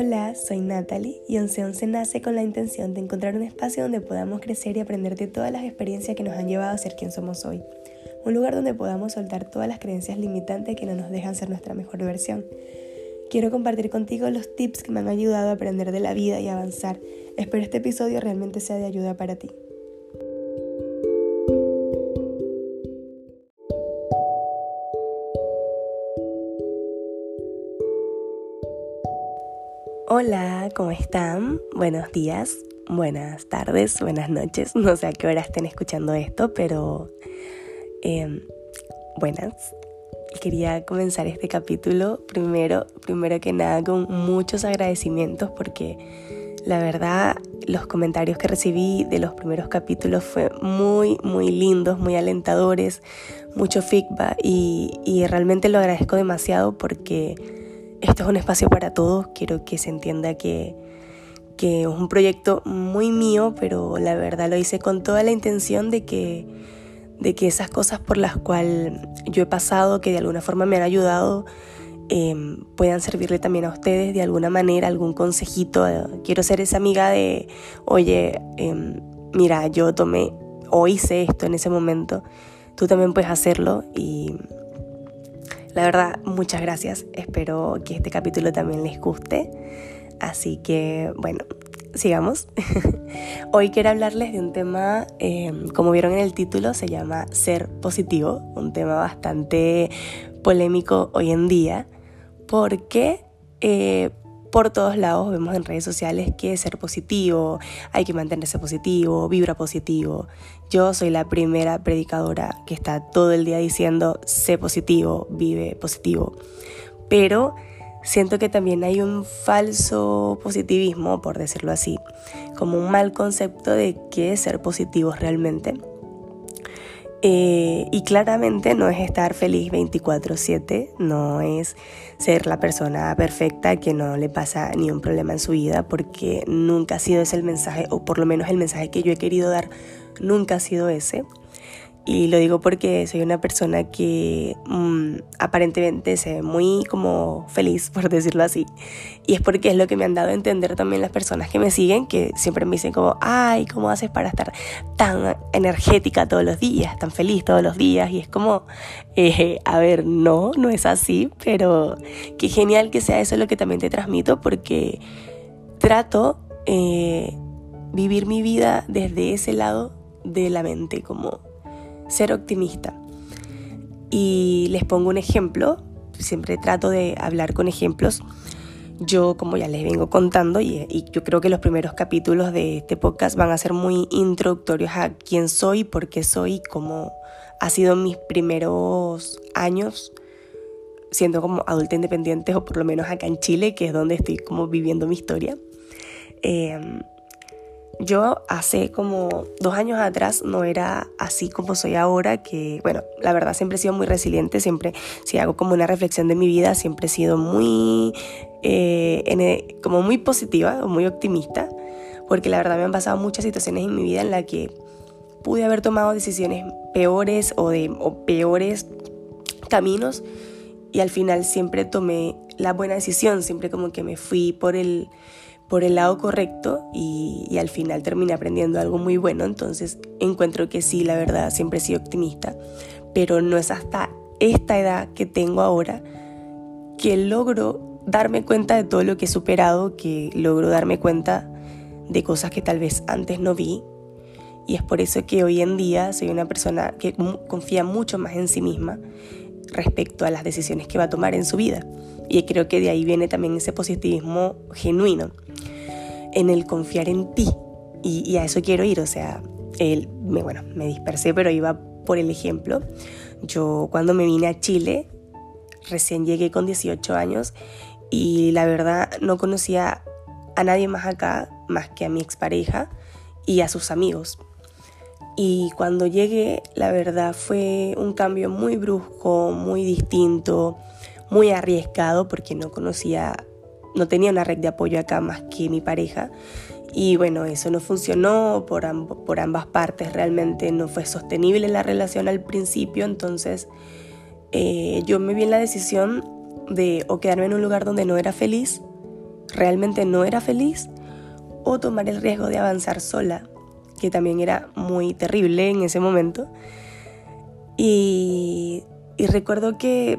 Hola, soy Natalie y 1111 nace con la intención de encontrar un espacio donde podamos crecer y aprender de todas las experiencias que nos han llevado a ser quien somos hoy. Un lugar donde podamos soltar todas las creencias limitantes que no nos dejan ser nuestra mejor versión. Quiero compartir contigo los tips que me han ayudado a aprender de la vida y avanzar. Espero este episodio realmente sea de ayuda para ti. Hola, ¿cómo están? Buenos días, buenas tardes, buenas noches. No sé a qué hora estén escuchando esto, pero em, buenas. Quería comenzar este capítulo primero, primero que nada con muchos agradecimientos porque la verdad los comentarios que recibí de los primeros capítulos fue muy, muy lindos, muy alentadores, mucho feedback y, y realmente lo agradezco demasiado porque esto es un espacio para todos, quiero que se entienda que, que es un proyecto muy mío, pero la verdad lo hice con toda la intención de que, de que esas cosas por las cuales yo he pasado, que de alguna forma me han ayudado, em, puedan servirle también a ustedes de alguna manera, algún consejito. Quiero ser esa amiga de, oye, em, mira, yo tomé o hice esto en ese momento, tú también puedes hacerlo y la verdad, muchas gracias. Espero que este capítulo también les guste. Así que, bueno, sigamos. Hoy quiero hablarles de un tema, eh, como vieron en el título, se llama Ser positivo, un tema bastante polémico hoy en día, porque eh, por todos lados vemos en redes sociales que ser positivo, hay que mantenerse positivo, vibra positivo. Yo soy la primera predicadora que está todo el día diciendo sé positivo, vive positivo. Pero siento que también hay un falso positivismo, por decirlo así, como un mal concepto de qué ser positivo realmente. Eh, y claramente no es estar feliz 24/7, no es ser la persona perfecta que no le pasa ni un problema en su vida, porque nunca ha sido ese el mensaje, o por lo menos el mensaje que yo he querido dar, nunca ha sido ese. Y lo digo porque soy una persona que mm, aparentemente se ve muy como feliz, por decirlo así. Y es porque es lo que me han dado a entender también las personas que me siguen, que siempre me dicen como, ay, ¿cómo haces para estar tan energética todos los días, tan feliz todos los días? Y es como, eh, a ver, no, no es así, pero qué genial que sea eso lo que también te transmito porque trato eh, vivir mi vida desde ese lado de la mente, como ser optimista. Y les pongo un ejemplo, siempre trato de hablar con ejemplos. Yo, como ya les vengo contando, y, yo creo que los primeros capítulos de este podcast van a ser muy introductorios a quién soy, por qué soy, cómo ha sido mis primeros años siendo como adulta independiente, o por lo menos acá en Chile, que es donde estoy como viviendo mi historia. Eh, yo hace como dos años atrás no era así como soy ahora, que bueno, la verdad siempre he sido muy resiliente, siempre si hago como una reflexión de mi vida, siempre he sido muy, eh, como muy positiva o muy optimista, porque la verdad me han pasado muchas situaciones en mi vida en las que pude haber tomado decisiones peores o, de, o peores caminos y al final siempre tomé la buena decisión, siempre como que me fui por el por el lado correcto y, al final terminé aprendiendo algo muy bueno. Entonces encuentro que sí, la verdad, siempre he sido optimista, pero no es hasta esta edad que tengo ahora que logro darme cuenta de todo lo que he superado, que logro darme cuenta de cosas que tal vez antes no vi. Y es por eso que hoy en día soy una persona que confía mucho más en sí misma respecto a las decisiones que va a tomar en su vida. Y creo que de ahí viene también ese positivismo genuino en el confiar en ti. Y, a eso quiero ir, o sea, él, me, bueno, me dispersé, pero iba por el ejemplo. Yo cuando me vine a Chile, recién llegué con 18 años y la verdad no conocía a nadie más acá, más que a mi expareja y a sus amigos. Y cuando llegué, la verdad fue un cambio muy brusco, muy distinto, muy arriesgado porque no conocía no tenía una red de apoyo acá más que mi pareja. Y bueno, eso no funcionó por, por ambas partes, realmente no fue sostenible la relación al principio, entonces eh, yo me vi en la decisión de o quedarme en un lugar donde no era feliz realmente no era feliz o tomar el riesgo de avanzar sola, que también era muy terrible en ese momento. Y, recuerdo que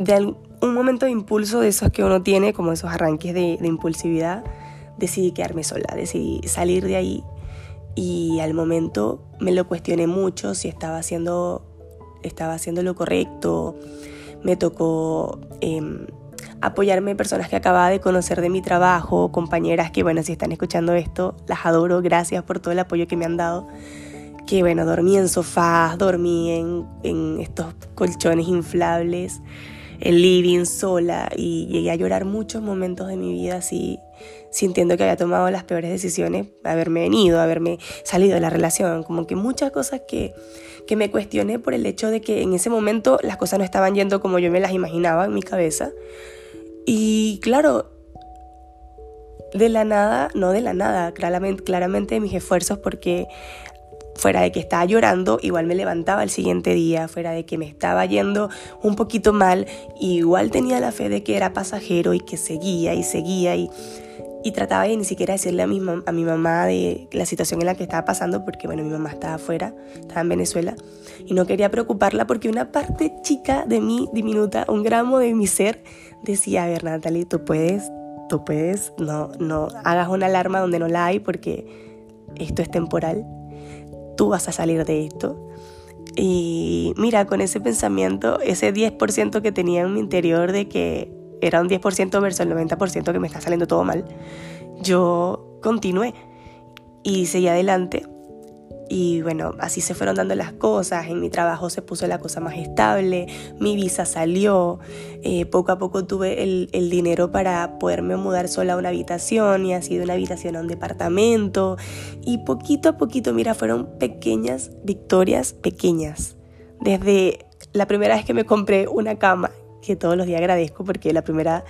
de un momento de impulso de esos que uno tiene, como esos arranques de, impulsividad, decidí quedarme sola, decidí salir de ahí y al momento me lo cuestioné mucho si estaba haciendo, estaba haciendo lo correcto. Me tocó eh, apoyarme personas que acababa de conocer de mi trabajo, compañeras que, bueno, si están escuchando esto, las adoro, gracias por todo el apoyo que me han dado. Que, bueno, dormí en sofás, dormí en, en estos colchones inflables, en living sola y llegué a llorar muchos momentos de mi vida así sintiendo que había tomado las peores decisiones, haberme venido, haberme salido de la relación, como que muchas cosas que, que me cuestioné por el hecho de que en ese momento las cosas no estaban yendo como yo me las imaginaba en mi cabeza. Y claro, de la nada, no de la nada, claramente, claramente de mis esfuerzos porque fuera de que estaba llorando, igual me levantaba el siguiente día, fuera de que me estaba yendo un poquito mal, igual tenía la fe de que era pasajero y que seguía y seguía y y trataba de ni siquiera decirle a mi, a mi mamá de la situación en la que estaba pasando, porque bueno, mi mamá estaba afuera, estaba en Venezuela, y no quería preocuparla porque una parte chica de mí, diminuta, un gramo de mi ser, decía, a ver, Natalie, tú puedes, tú puedes, no, no hagas una alarma donde no la hay porque esto es temporal, tú vas a salir de esto. Y mira, con ese pensamiento, ese 10% que tenía en mi interior de que era un 10% versus el 90% que me está saliendo todo mal, yo continué y seguí adelante. Y bueno, así se fueron dando las cosas, en mi trabajo se puso la cosa más estable, mi visa salió, eh, poco a poco tuve el, el, dinero para poderme mudar sola a una habitación y así de una habitación a un departamento. Y poquito a poquito, mira, fueron pequeñas victorias, pequeñas. Desde la primera vez que me compré una cama que todos los días agradezco porque la primera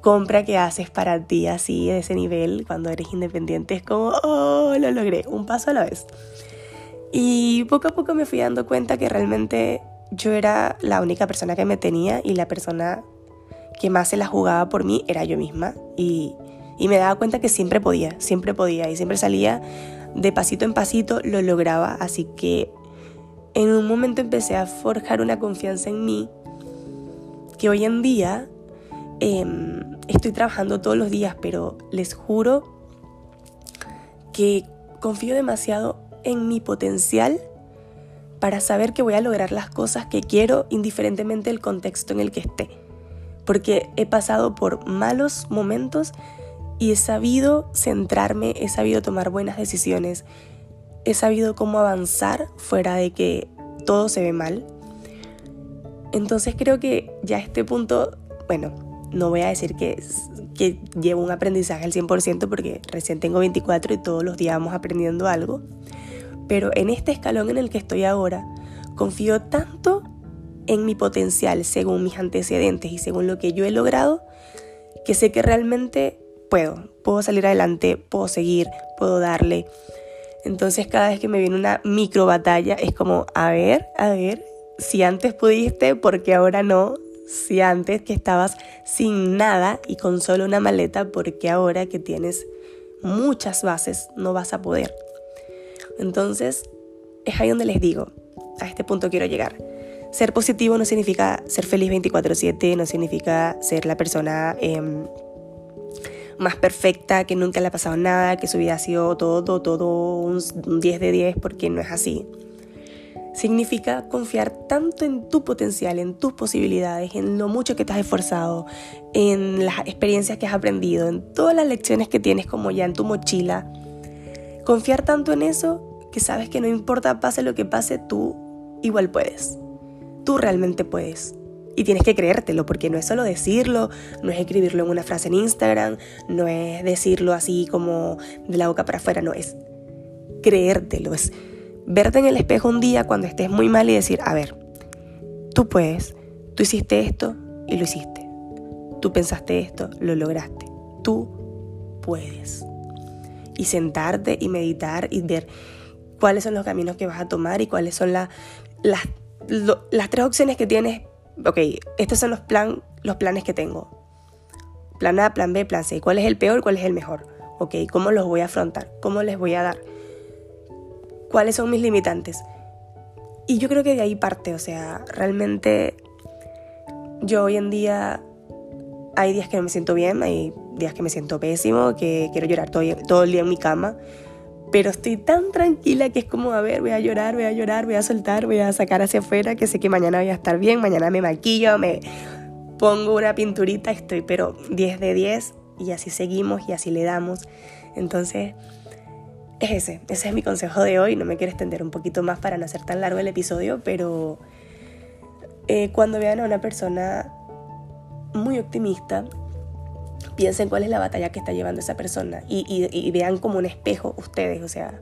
compra que haces para ti así de ese nivel cuando eres independiente es como, oh, lo logré, un paso a la vez. Y poco a poco me fui dando cuenta que realmente yo era la única persona que me tenía y la persona que más se la jugaba por mí era yo misma. Y, y me daba cuenta que siempre podía, siempre podía y siempre salía de pasito en pasito, lo lograba. Así que en un momento empecé a forjar una confianza en mí que hoy en día em, estoy trabajando todos los días, pero les juro que confío demasiado en mi potencial para saber que voy a lograr las cosas que quiero indiferentemente del contexto en el que esté. Porque he pasado por malos momentos y he sabido centrarme, he sabido tomar buenas decisiones, he sabido cómo avanzar fuera de que todo se ve mal, entonces creo que ya a este punto, bueno, no voy a decir que, que llevo un aprendizaje al 100% porque recién tengo 24 y todos los días vamos aprendiendo algo, pero en este escalón en el que estoy ahora, confío tanto en mi potencial según mis antecedentes y según lo que yo he logrado, que sé que realmente puedo, puedo salir adelante, puedo seguir, puedo darle. Entonces cada vez que me viene una micro batalla es como, a ver, a ver, si antes pudiste, ¿por qué ahora no? Si antes que estabas sin nada y con solo una maleta, ¿por qué ahora que tienes muchas bases no vas a poder? Entonces, es ahí donde les digo, a este punto quiero llegar. Ser positivo no significa ser feliz 24/7, no significa ser la persona em, más perfecta, que nunca le ha pasado nada, que su vida ha sido todo, todo un 10 de 10, porque no es así. Significa confiar tanto en tu potencial, en tus posibilidades, en lo mucho que te has esforzado, en las experiencias que has aprendido, en todas las lecciones que tienes como ya en tu mochila. Confiar tanto en eso que sabes que no importa pase lo que pase, tú igual puedes. Tú realmente puedes. Y tienes que creértelo, porque no es solo decirlo, no es escribirlo en una frase en Instagram, no es decirlo así como de la boca para afuera, no, es creértelo, es verte en el espejo un día cuando estés muy mal y decir, a ver, tú puedes, tú hiciste esto y lo hiciste. Tú pensaste esto, lo lograste. Tú puedes. Y sentarte y meditar y ver cuáles son los caminos que vas a tomar y cuáles son las, las tres opciones que tienes. Ok, estos son los, plan, los planes que tengo. Plan A, plan B, plan C. ¿Cuál es el peor? ¿Cuál es el mejor? Ok, ¿cómo los voy a afrontar? ¿Cómo les voy a dar? ¿Cuáles son mis limitantes? Y yo creo que de ahí parte, o sea, realmente yo hoy en día hay días que no me siento bien, hay días que me siento pésimo, que quiero llorar todo, todo el día en mi cama, pero estoy tan tranquila que es como, a ver, voy a llorar, voy a llorar, voy a soltar, voy a sacar hacia afuera, que sé que mañana voy a estar bien, mañana me maquillo, me pongo una pinturita, estoy pero 10 de 10 y así seguimos y así le damos. Entonces, es ese, ese es mi consejo de hoy, no me quiero extender un poquito más para no hacer tan largo el episodio, pero eh, cuando vean a una persona muy optimista, piensen cuál es la batalla que está llevando esa persona y, vean como un espejo ustedes, o sea,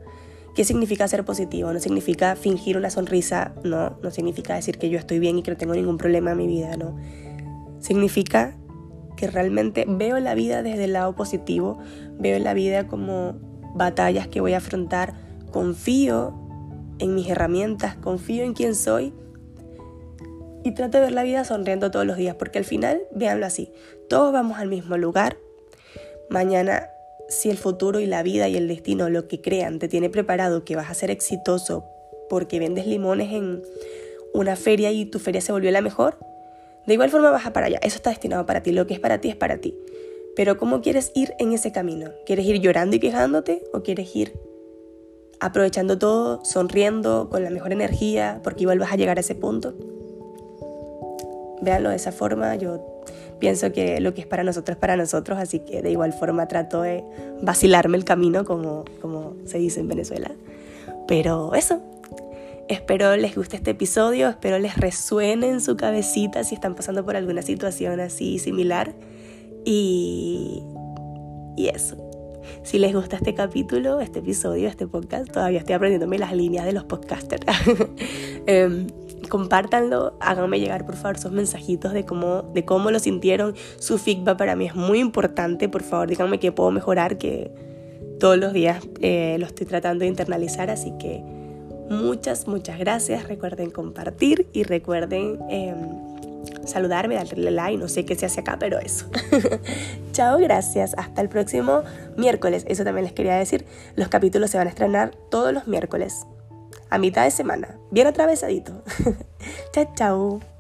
¿qué significa ser positivo? No significa fingir una sonrisa, no, no significa decir que yo estoy bien y que no tengo ningún problema en mi vida, no. Significa que realmente veo la vida desde el lado positivo, veo la vida como batallas que voy a afrontar, confío en mis herramientas, confío en quién soy y trato de ver la vida sonriendo todos los días, porque al final, véanlo así, todos vamos al mismo lugar. Mañana, si el futuro y la vida y el destino, lo que crean, te tiene preparado que vas a ser exitoso porque vendes limones en una feria y tu feria se volvió la mejor, de igual forma vas a para allá. Eso está destinado para ti. Lo que es para ti es para ti. Pero ¿cómo quieres ir en ese camino? ¿Quieres ir llorando y quejándote o quieres ir aprovechando todo, sonriendo, con la mejor energía, porque igual vas a llegar a ese punto? Véanlo de esa forma, yo pienso que lo que es para nosotros es para nosotros, así que de igual forma trato de vacilarme el camino, como, como se dice en Venezuela. Pero eso, espero les guste este episodio, espero les resuene en su cabecita si están pasando por alguna situación así similar. Y, y eso. Si les gusta este capítulo, este episodio, este podcast, todavía estoy aprendiéndome las líneas de los podcasters. eh, compártanlo, háganme llegar por favor sus mensajitos de cómo, de cómo lo sintieron. Su feedback para mí es muy importante, por favor díganme qué puedo mejorar, que todos los días eh, lo estoy tratando de internalizar, así que muchas, muchas gracias. Recuerden compartir y recuerden em, saludarme, darle like, no sé qué se hace acá, pero eso. Chao, gracias. Hasta el próximo miércoles. Eso también les quería decir. Los capítulos se van a estrenar todos los miércoles a mitad de semana, bien atravesadito. chao, chao.